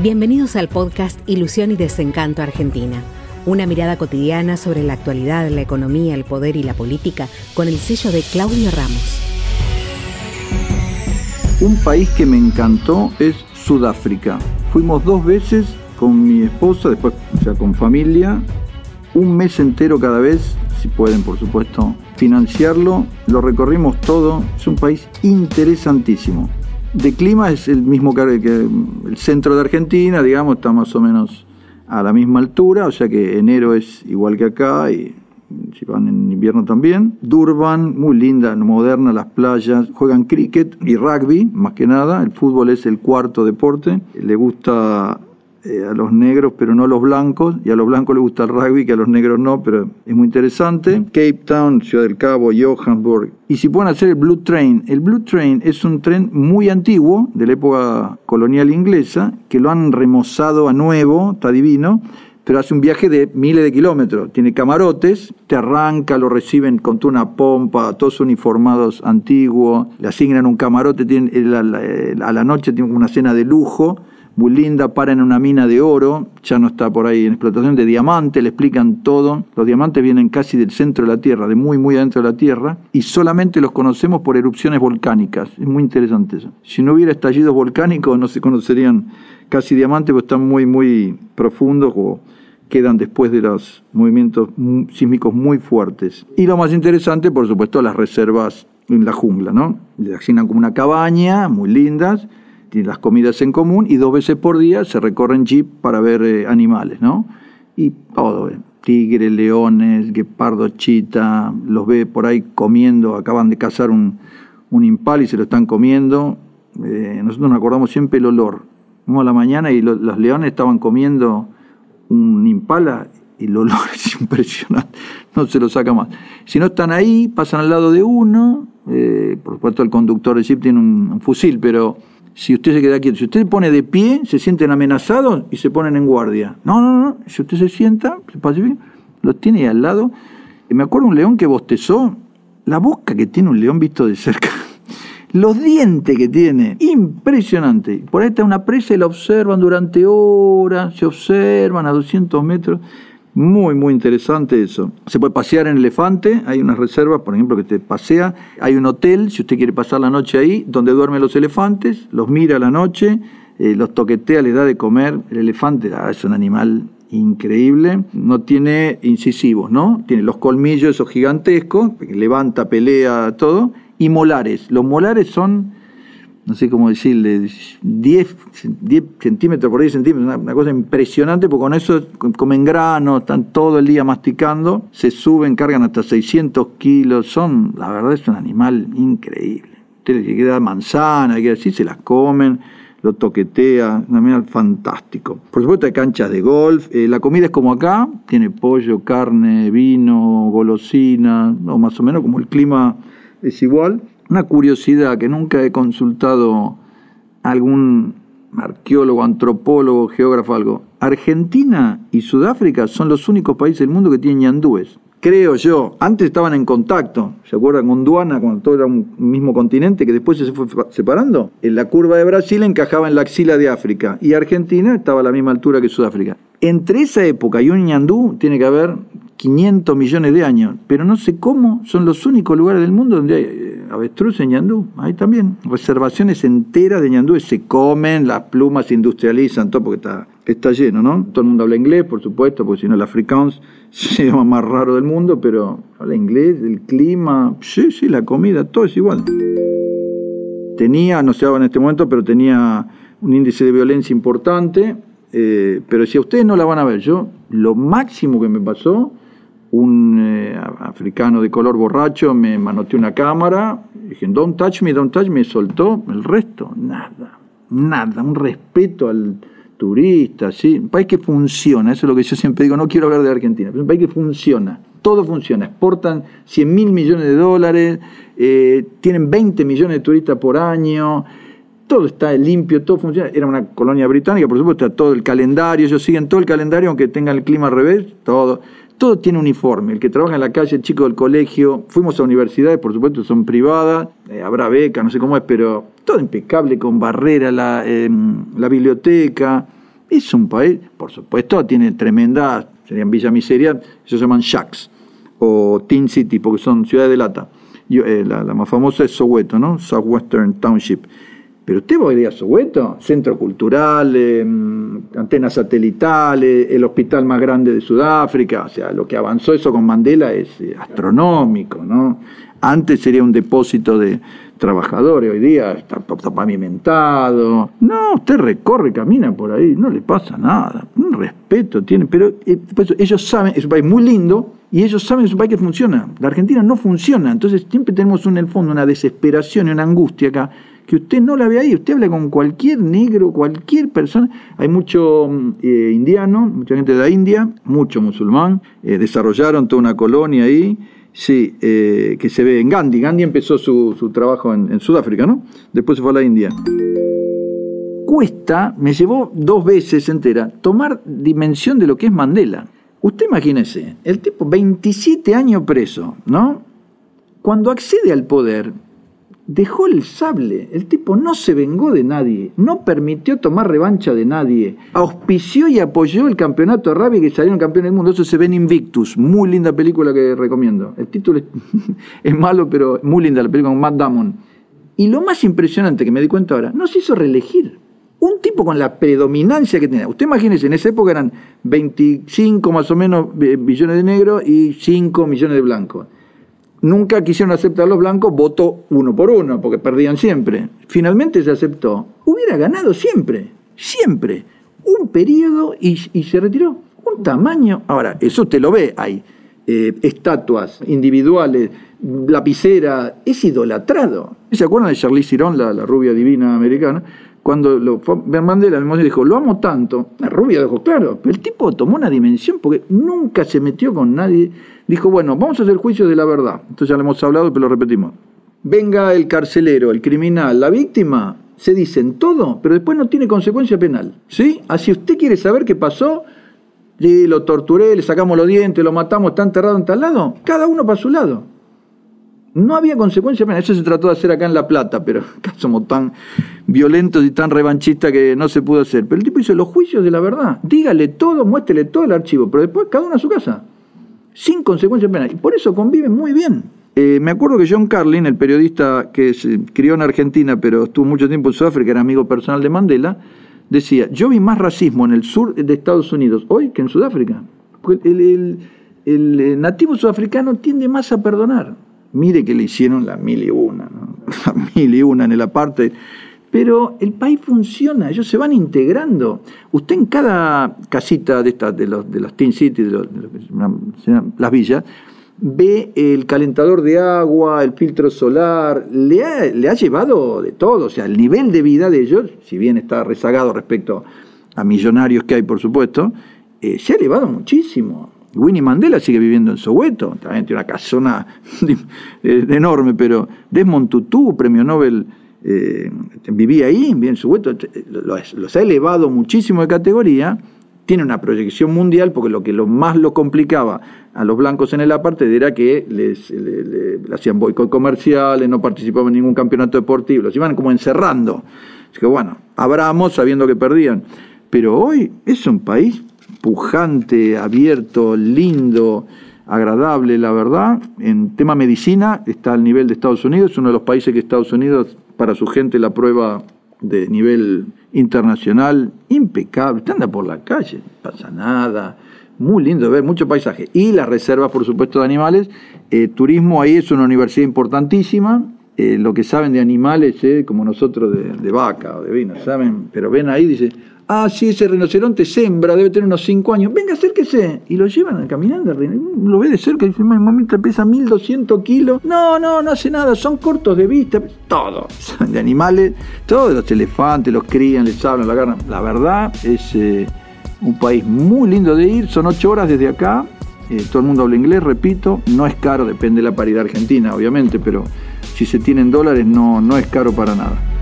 Bienvenidos al podcast Ilusión y Desencanto Argentina. Una mirada cotidiana sobre la actualidad, la economía, el poder y la política con el sello de Claudio Ramos. Un país que me encantó es Sudáfrica. Fuimos dos veces con mi esposa, después ya con familia, un mes entero cada vez, si pueden por supuesto financiarlo. Lo recorrimos todo, es un país interesantísimo de clima es el mismo que el centro de Argentina, digamos, está más o menos a la misma altura, o sea que enero es igual que acá y si van en invierno también. Durban, muy linda, moderna, las playas, juegan cricket y rugby, más que nada, el fútbol es el cuarto deporte, le gusta eh, a los negros, pero no a los blancos, y a los blancos les gusta el rugby, que a los negros no, pero es muy interesante. Cape Town, Ciudad del Cabo, Johannesburg. Y si pueden hacer el Blue Train, el Blue Train es un tren muy antiguo, de la época colonial inglesa, que lo han remozado a nuevo, está divino, pero hace un viaje de miles de kilómetros. Tiene camarotes, te arranca, lo reciben con toda una pompa, todos uniformados antiguos, le asignan un camarote, tienen, a la noche tienen una cena de lujo muy linda, para en una mina de oro, ya no está por ahí en explotación, de diamante, le explican todo. Los diamantes vienen casi del centro de la Tierra, de muy, muy adentro de la Tierra, y solamente los conocemos por erupciones volcánicas. Es muy interesante eso. Si no hubiera estallidos volcánicos, no se conocerían casi diamantes, porque están muy, muy profundos o quedan después de los movimientos sísmicos muy fuertes. Y lo más interesante, por supuesto, las reservas en la jungla, ¿no? Le asignan como una cabaña, muy lindas, las comidas en común y dos veces por día se recorren jeep para ver eh, animales, ¿no? Y todo, eh, tigres, leones, guepardo, chita, los ve por ahí comiendo, acaban de cazar un, un impal y se lo están comiendo. Eh, nosotros nos acordamos siempre el olor. Vamos a la mañana y los leones estaban comiendo un impala y el olor es impresionante, no se lo saca más. Si no están ahí, pasan al lado de uno, por supuesto el conductor de jeep tiene un fusil, pero si usted se queda quieto. Si usted se pone de pie, se sienten amenazados y se ponen en guardia. No, no, no. Si usted se sienta, se bien, los tiene ahí al lado. Y me acuerdo un león que bostezó. La boca que tiene un león visto de cerca. Los dientes que tiene, impresionante. Por ahí está una presa y la observan durante horas, se observan a 200 metros. Muy, muy interesante eso. Se puede pasear en elefante, hay unas reservas, por ejemplo, que te pasea. Hay un hotel, si usted quiere pasar la noche ahí, donde duermen los elefantes, los mira la noche, eh, los toquetea, les da de comer. El elefante es un animal increíble, no tiene incisivos, ¿no? Tiene los colmillos esos gigantescos, levanta, pelea, todo, y molares. Los molares son no sé cómo decirle, 10, 10 centímetros por 10 centímetros, una, cosa impresionante, porque con eso comen grano, están todo el día masticando, se suben, cargan hasta 600 kilos, son, la verdad es un animal increíble. Usted le queda manzana, que así se las comen, lo toquetea, un animal fantástico. Por supuesto hay canchas de golf, eh, la comida es como acá, tiene pollo, carne, vino, golosina, o más o menos como el clima es igual. Una curiosidad que nunca he consultado algún arqueólogo, antropólogo, geógrafo, algo. Argentina y Sudáfrica son los únicos países del mundo que tienen ñandúes. Creo yo. Antes estaban en contacto. ¿Se acuerdan? Gondwana, cuando todo era un mismo continente, que después se fue separando. En la curva de Brasil encajaba en la axila de África. Y Argentina estaba a la misma altura que Sudáfrica. Entre esa época y un ñandú tiene que haber 500 millones de años. Pero no sé cómo son los únicos lugares del mundo donde hay avestruz en ñandú, ahí también. Reservaciones enteras de ñandú se comen, las plumas se industrializan, todo porque está, está lleno, ¿no? Todo el mundo habla inglés, por supuesto, porque si no el afrikaans se llama más raro del mundo, pero habla inglés, el clima, sí, sí, la comida, todo es igual. Tenía, no sé ahora en este momento, pero tenía un índice de violencia importante, eh, pero si a ustedes no la van a ver, yo lo máximo que me pasó un eh, africano de color borracho me manoteó una cámara, dije, don't touch me, don't touch me, soltó, el resto, nada, nada, un respeto al turista, ¿sí? un país que funciona, eso es lo que yo siempre digo, no quiero hablar de Argentina, pero un país que funciona, todo funciona, exportan 100 mil millones de dólares, eh, tienen 20 millones de turistas por año, todo está limpio, todo funciona. Era una colonia británica, por supuesto, está todo el calendario, ellos siguen todo el calendario, aunque tengan el clima al revés, todo todo tiene uniforme. El que trabaja en la calle, el chico del colegio, fuimos a universidades, por supuesto, son privadas, eh, habrá beca, no sé cómo es, pero todo impecable, con barrera, la, em, la biblioteca, Es un país, por supuesto, tiene tremendas, serían Villa Miseria, se llaman shacks, o Teen City, porque son ciudades de lata. Eh, la, más famosa es Soweto, ¿no? Southwestern Township. Pero usted va a ir a Soweto, centro cultural, em, antenas satelitales, el hospital más grande de Sudáfrica, o sea, lo que avanzó eso con Mandela es eh, astronómico, ¿no? Antes sería un depósito de trabajadores, hoy día está, pavimentado. No, usted recorre, camina por ahí, no le pasa nada. Un respeto tiene, pero eh, ellos saben, es un país muy lindo y ellos saben que es un país que funciona. La Argentina no funciona, entonces siempre tenemos en el fondo una desesperación y una angustia acá que usted no la ve ahí. Usted habla con cualquier negro, cualquier persona. Hay mucho mm, eh, indiano, mucha gente de la India, mucho musulmán. Eh, desarrollaron toda una colonia ahí Sí, eh, que se ve en Gandhi. Gandhi empezó su, trabajo en, Sudáfrica, ¿no? Después se fue a la India. Cuesta, me llevó dos veces entera, tomar dimensión de lo que es Mandela. Usted imagínese, el tipo 27 años preso, ¿no? Cuando accede al poder, dejó el sable. El tipo no se vengó de nadie, no permitió tomar revancha de nadie. Auspició y apoyó el campeonato de rugby que salieron campeones del mundo. Eso se ve en Invictus. Muy linda película que recomiendo. El título es, malo, pero muy linda la película con Matt Damon. Y lo más impresionante que me di cuenta ahora, no se hizo reelegir. Un tipo con la predominancia que tenía. Usted imagínese, en esa época eran 25 más o menos eh, billones de negros y 5 millones de blancos nunca quisieron aceptar los blancos, votó uno por uno, porque perdían siempre. Finalmente se aceptó. Hubiera ganado siempre, siempre. Un periodo y, se retiró. Un tamaño. Ahora, eso usted lo ve, hay eh, estatuas individuales, lapicera, es idolatrado. ¿Se acuerdan de Charlize Theron, la, rubia divina americana? Cuando lo fue Mandela, el dijo, lo amo tanto, la rubia dijo, claro, pero el tipo tomó una dimensión porque nunca se metió con nadie dijo, bueno, vamos a hacer juicio de la verdad. Entonces ya lo hemos hablado, pero lo repetimos. Venga el carcelero, el criminal, la víctima, se dicen todo, pero después no tiene consecuencia penal. ¿Sí? Así usted quiere saber qué pasó, y lo torturé, le sacamos los dientes, lo matamos, está enterrado en tal lado, cada uno para su lado. No había consecuencia penal. Eso se trató de hacer acá en La Plata, pero acá somos tan violentos y tan revanchistas que no se pudo hacer. Pero el tipo hizo los juicios de la verdad. Dígale todo, muéstrele todo el archivo, pero después cada uno a su casa sin consecuencias penales. Y por eso conviven muy bien. Eh, me acuerdo que John Carlin, el periodista que se crió en Argentina, pero estuvo mucho tiempo en Sudáfrica, era amigo personal de Mandela, decía, yo vi más racismo en el sur de Estados Unidos hoy que en Sudáfrica. El, el, nativo sudafricano tiende más a perdonar. Mire que le hicieron la mil y una, ¿no? la mil y una en el aparte pero el país funciona, ellos se van integrando. Usted en cada casita de estas, de los, de los Teen Cities, de, las villas, ve el calentador de agua, el filtro solar, le ha, le ha llevado de todo, o sea, el nivel de vida de ellos, si bien está rezagado respecto a millonarios que hay, por supuesto, eh, se ha elevado muchísimo. Winnie Mandela sigue viviendo en Soweto, también tiene una casona enorme, pero Desmond Tutu, premio Nobel eh, vivía ahí, bien su vuelto, los, ha elevado muchísimo de categoría, tiene una proyección mundial, porque lo que lo más lo complicaba a los blancos en el aparte era que les, le, hacían boicot comerciales, no participaban en ningún campeonato deportivo, los iban como encerrando. Así que bueno, abramos sabiendo que perdían. Pero hoy es un país pujante, abierto, lindo, agradable, la verdad. En tema medicina está al nivel de Estados Unidos, es uno de los países que Estados Unidos para su gente la prueba de nivel internacional impecable. Usted anda por la calle, no pasa nada. Muy lindo ver, mucho paisaje. Y las reservas, por supuesto, de animales. Eh, turismo ahí es una universidad importantísima. Eh, lo que saben de animales, eh, como nosotros de, de vaca o de vino, saben, pero ven ahí, dice, Ah, sí, ese rinoceronte sembra, debe tener unos 5 años. Venga, acérquese. Y lo llevan caminando. Lo ve de cerca y dice, mamita pesa 1200 kilos. No, no, no hace nada. Son cortos de vista. Todo. Son de animales. Todos los elefantes los crían, les hablan, la agarran. La verdad es eh, un país muy lindo de ir. Son 8 horas desde acá. Eh, todo el mundo habla inglés, repito. No es caro, depende de la paridad argentina, obviamente, pero si se tienen dólares no, no es caro para nada.